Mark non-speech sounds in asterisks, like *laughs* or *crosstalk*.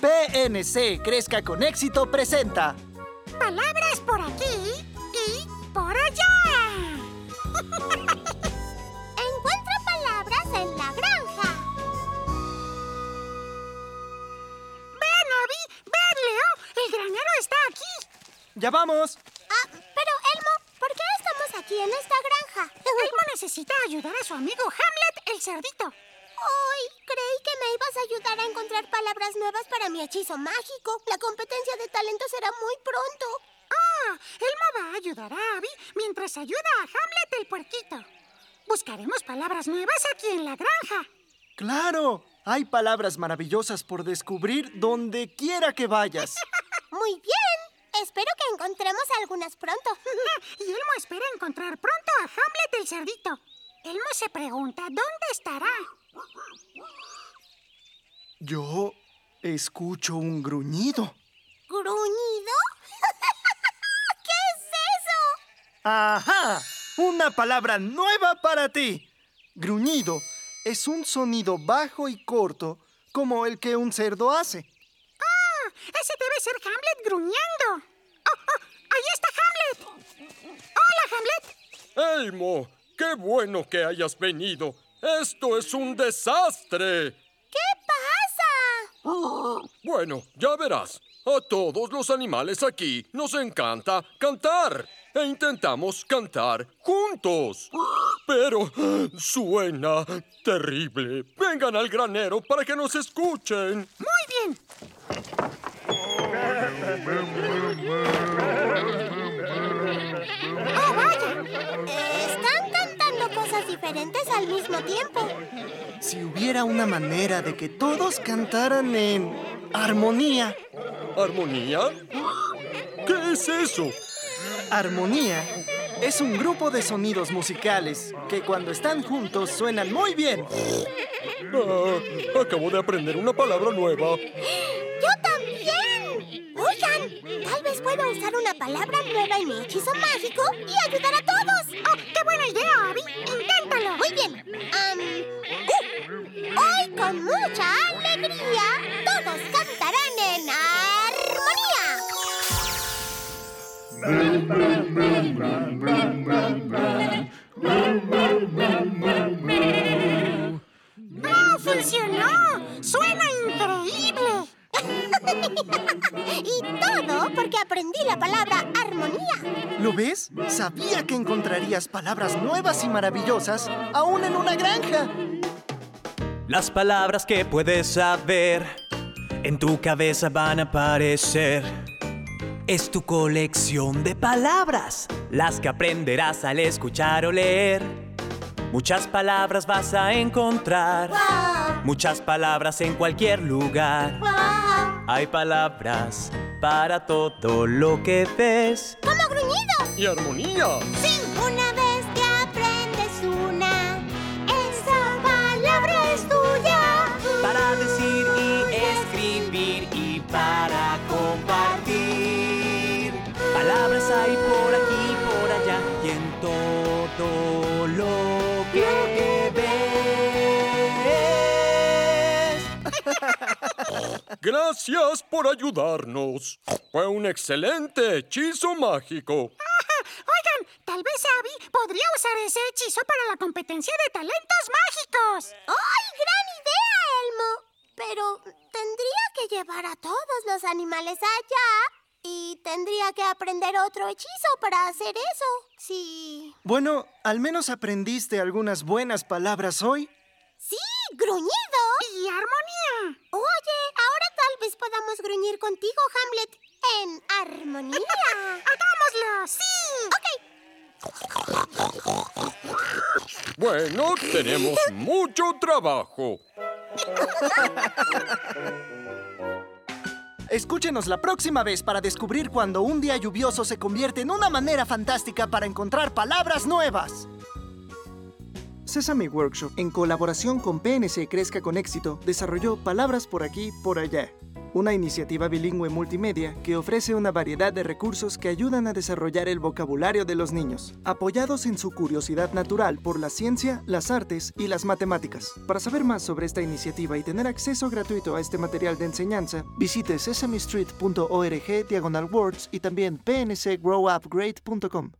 PNC Crezca con Éxito presenta Palabras por aquí y por allá. *laughs* Encuentra palabras en la granja. Ven, Abby, ven, Leo. El granero está aquí. ¡Ya vamos! Ah, pero Elmo, ¿por qué estamos aquí en esta granja? Elmo necesita ayudar a su amigo Hamlet el cerdito. Ay, creí que me ibas a ayudar a encontrar palabras nuevas para mi hechizo mágico. La competencia de talento será muy pronto. Ah, Elmo va a ayudar a Abby mientras ayuda a Hamlet el puerquito. Buscaremos palabras nuevas aquí en la granja. ¡Claro! Hay palabras maravillosas por descubrir donde quiera que vayas. *laughs* Muy bien. Espero que encontremos algunas pronto. *laughs* Y Elmo espera encontrar pronto a Hamlet el cerdito. Elmo se pregunta dónde estará. Yo escucho un gruñido. ¿Gruñido? *laughs* ¿Qué es eso? ¡Ajá! Una palabra nueva para ti. Gruñido es un sonido bajo y corto como el que un cerdo hace. ¡Ah! Ese debe ser Hamlet gruñendo. ¡Oh, oh! ¡Ahí está Hamlet! ¡Hola, Hamlet! Elmo, qué bueno que hayas venido. Esto es un desastre. ¿Qué pasa? Bueno, ya verás. A todos los animales aquí nos encanta cantar. E intentamos cantar juntos. Pero suena terrible. Vengan al granero para que nos escuchen. Muy bien. Mismo tiempo. Si hubiera una manera de que todos cantaran en armonía. ¿Armonía? ¿Qué es eso? Armonía es un grupo de sonidos musicales que cuando están juntos suenan muy bien. Ah, acabo de aprender una palabra nueva. ¡Yo también! Oigan, tal vez pueda usar una palabra nueva en mi hechizo mágico y ayudar a todos. ¡Oh, qué buena idea, Abby! Con mucha alegría todos cantarán en armonía. ¡Oh, funcionó! ¡Suena increíble! *laughs* y todo porque aprendí la palabra armonía. ¿Lo ves? Sabía que encontrarías palabras nuevas y maravillosas aún en una granja. Las palabras que puedes saber en tu cabeza van a aparecer. Es tu colección de palabras, las que aprenderás al escuchar o leer. Muchas palabras vas a encontrar, ¡Wow! muchas palabras en cualquier lugar. ¡Wow! Hay palabras para todo lo que ves. ¡Como gruñido! ¿Y armonía? Sí, una *laughs* Gracias por ayudarnos. Fue un excelente hechizo mágico. *laughs* Oigan, tal vez Abby podría usar ese hechizo para la competencia de talentos mágicos. ¡Ay, gran idea, Elmo! Pero tendría que llevar a todos los animales allá y tendría que aprender otro hechizo para hacer eso. Sí. Bueno, al menos aprendiste algunas buenas palabras hoy. ¡Sí! ¡Gruñido! Y armonía. Oye, ahora tal vez podamos gruñir contigo, Hamlet, en armonía. *laughs* ¡Hagámoslo! ¡Sí! Bueno, tenemos mucho trabajo. *laughs* Escúchenos la próxima vez para descubrir cuando un día lluvioso se convierte en una manera fantástica para encontrar palabras nuevas. Sesame Workshop, en colaboración con PNC Crezca con Éxito, desarrolló Palabras por aquí, por allá. una iniciativa bilingüe multimedia que ofrece una variedad de recursos que ayudan a desarrollar el vocabulario de los niños, apoyados en su curiosidad natural por la ciencia, las artes y las matemáticas. Para saber más sobre esta iniciativa y tener acceso gratuito a este material de enseñanza, visite sesamestreet.org diagonal words y también pncgrowupgrade.com.